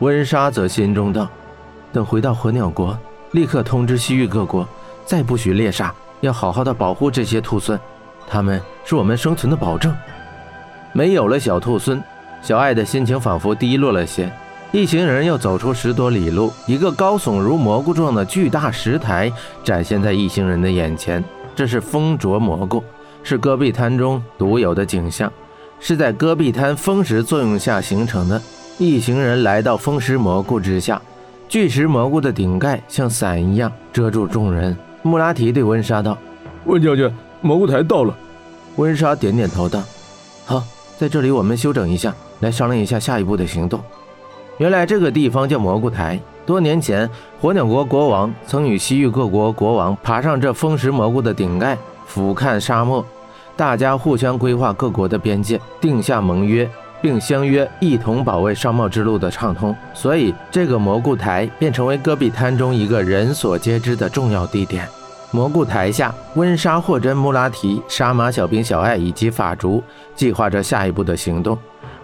温莎则心中道：“等回到火鸟国，立刻通知西域各国，再不许猎杀，要好好的保护这些兔孙，他们是我们生存的保证。”没有了小兔孙，小爱的心情仿佛低落了些。一行人又走出十多里路，一个高耸如蘑菇状的巨大石台展现在一行人的眼前。这是风啄蘑菇，是戈壁滩中独有的景象，是在戈壁滩风蚀作用下形成的。一行人来到风石蘑菇之下，巨石蘑菇的顶盖像伞一样遮住众人。穆拉提对温莎道：“温将军，蘑菇台到了。”温莎点点头道：“好，在这里我们休整一下，来商量一下下一步的行动。”原来这个地方叫蘑菇台。多年前，火鸟国国王曾与西域各国国王爬上这风石蘑菇的顶盖，俯瞰沙漠。大家互相规划各国的边界，定下盟约，并相约一同保卫商贸之路的畅通。所以，这个蘑菇台便成为戈壁滩中一个人所皆知的重要地点。蘑菇台下，温莎、霍真、穆拉提、杀马小兵小艾以及法竹计划着下一步的行动。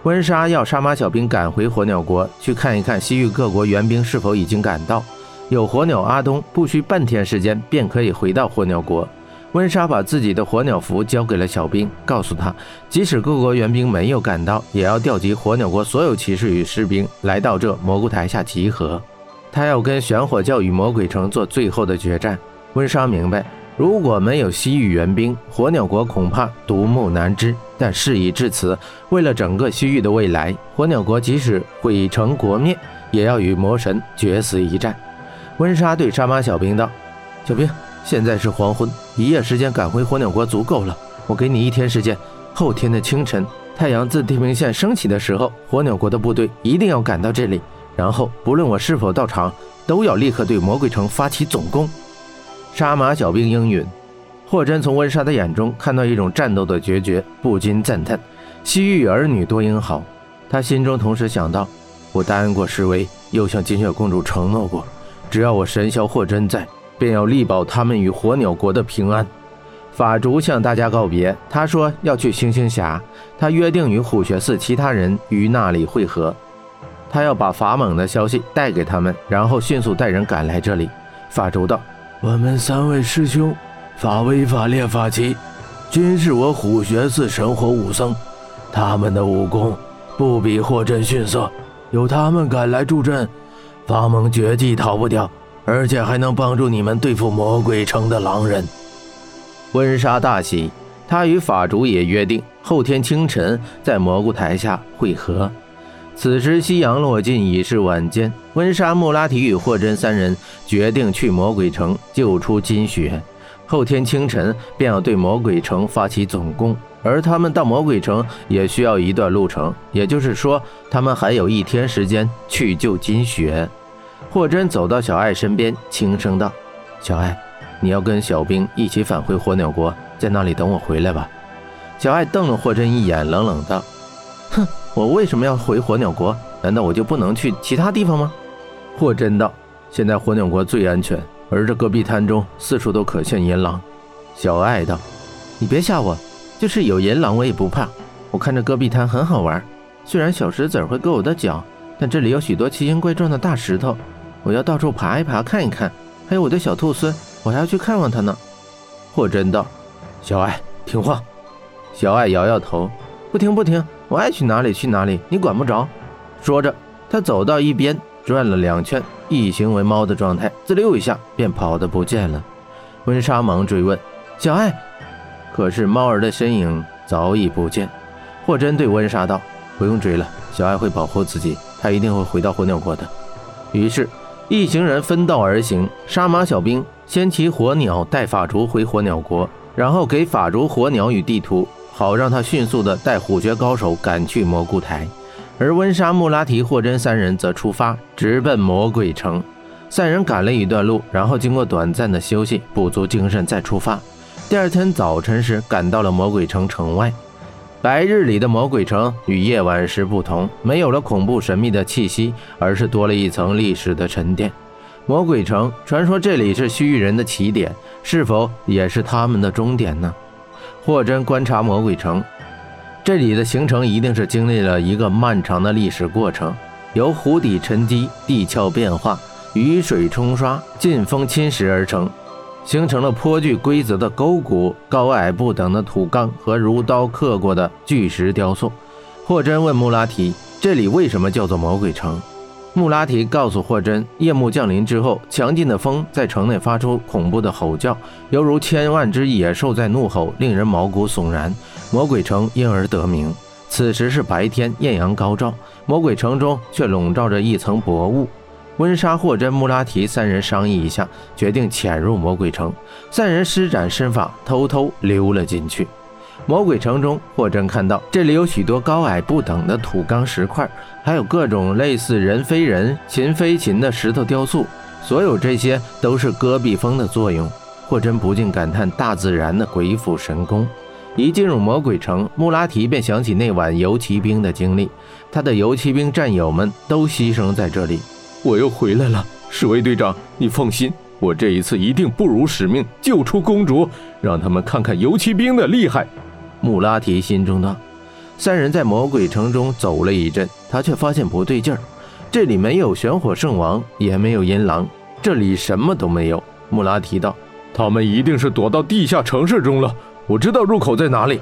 温莎要杀马小兵赶回火鸟国去看一看西域各国援兵是否已经赶到。有火鸟阿东，不需半天时间便可以回到火鸟国。温莎把自己的火鸟符交给了小兵，告诉他，即使各国援兵没有赶到，也要调集火鸟国所有骑士与士兵来到这蘑菇台下集合。他要跟玄火教与魔鬼城做最后的决战。温莎明白。如果没有西域援兵，火鸟国恐怕独木难支。但事已至此，为了整个西域的未来，火鸟国即使毁城国灭，也要与魔神决死一战。温莎对杀马小兵道：“小兵，现在是黄昏，一夜时间赶回火鸟国足够了。我给你一天时间，后天的清晨，太阳自地平线升起的时候，火鸟国的部队一定要赶到这里。然后，不论我是否到场，都要立刻对魔鬼城发起总攻。”杀马小兵应允，霍真从温莎的眼中看到一种战斗的决绝，不禁赞叹：“西域儿女多英豪。”他心中同时想到：“我答应过侍卫，又向金雪公主承诺过，只要我神霄霍真在，便要力保他们与火鸟国的平安。”法竹向大家告别，他说要去星星峡，他约定与虎穴寺其他人于那里会合，他要把法猛的消息带给他们，然后迅速带人赶来这里。法竹道。我们三位师兄，法威法烈法奇，均是我虎穴寺神火武僧，他们的武功不比霍震逊色，有他们赶来助阵，法猛绝技逃不掉，而且还能帮助你们对付魔鬼城的狼人。温莎大喜，他与法主也约定后天清晨在蘑菇台下会合。此时夕阳落尽，已是晚间。温莎、穆拉提与霍真三人决定去魔鬼城救出金雪，后天清晨便要对魔鬼城发起总攻。而他们到魔鬼城也需要一段路程，也就是说，他们还有一天时间去救金雪。霍真走到小爱身边，轻声道：“小爱，你要跟小兵一起返回火鸟国，在那里等我回来吧。”小爱瞪了霍真一眼，冷冷道：“哼。”我为什么要回火鸟国？难道我就不能去其他地方吗？霍真道：“现在火鸟国最安全，而这戈壁滩中四处都可见银狼。”小爱道：“你别吓我，就是有银狼我也不怕。我看这戈壁滩很好玩，虽然小石子会割我的脚，但这里有许多奇形怪状的大石头，我要到处爬一爬看一看。还有我的小兔孙，我还要去看望他呢。”霍真道：“小爱听话。”小爱摇摇头：“不听不听。”我爱去哪里去哪里，你管不着。说着，他走到一边，转了两圈，一行为猫的状态，滋溜一下便跑得不见了。温莎忙追问：“小爱。”可是猫儿的身影早已不见。霍真对温莎道：“不用追了，小爱会保护自己，她一定会回到火鸟国的。”于是，一行人分道而行。杀马小兵先骑火鸟带法竹回火鸟国，然后给法竹火鸟与地图。好让他迅速的带虎穴高手赶去蘑菇台，而温莎、穆拉提、霍真三人则出发直奔魔鬼城。三人赶了一段路，然后经过短暂的休息，补足精神再出发。第二天早晨时，赶到了魔鬼城城外。白日里的魔鬼城与夜晚时不同，没有了恐怖神秘的气息，而是多了一层历史的沉淀。魔鬼城，传说这里是西域人的起点，是否也是他们的终点呢？霍真观察魔鬼城，这里的形成一定是经历了一个漫长的历史过程。由湖底沉积、地壳变化、雨水冲刷、劲风侵蚀而成，形成了颇具规则的沟谷、高矮不等的土缸和如刀刻过的巨石雕塑。霍真问穆拉提：“这里为什么叫做魔鬼城？”穆拉提告诉霍真：“夜幕降临之后，强劲的风在城内发出恐怖的吼叫，犹如千万只野兽在怒吼，令人毛骨悚然。魔鬼城因而得名。此时是白天，艳阳高照。”魔鬼城中却笼罩着一层薄雾。温莎、霍真、穆拉提三人商议一下，决定潜入魔鬼城。三人施展身法，偷偷溜了进去。魔鬼城中，霍真看到这里有许多高矮不等的土缸石块，还有各种类似人非人、禽非禽的石头雕塑。所有这些都是戈壁风的作用。霍真不禁感叹大自然的鬼斧神工。一进入魔鬼城，穆拉提便想起那晚游骑兵的经历。他的游骑兵战友们都牺牲在这里。我又回来了，侍卫队长，你放心，我这一次一定不辱使命，救出公主，让他们看看游骑兵的厉害。穆拉提心中道。三人在魔鬼城中走了一阵，他却发现不对劲儿。这里没有玄火圣王，也没有银狼，这里什么都没有。穆拉提道：“他们一定是躲到地下城市中了。”我知道入口在哪里。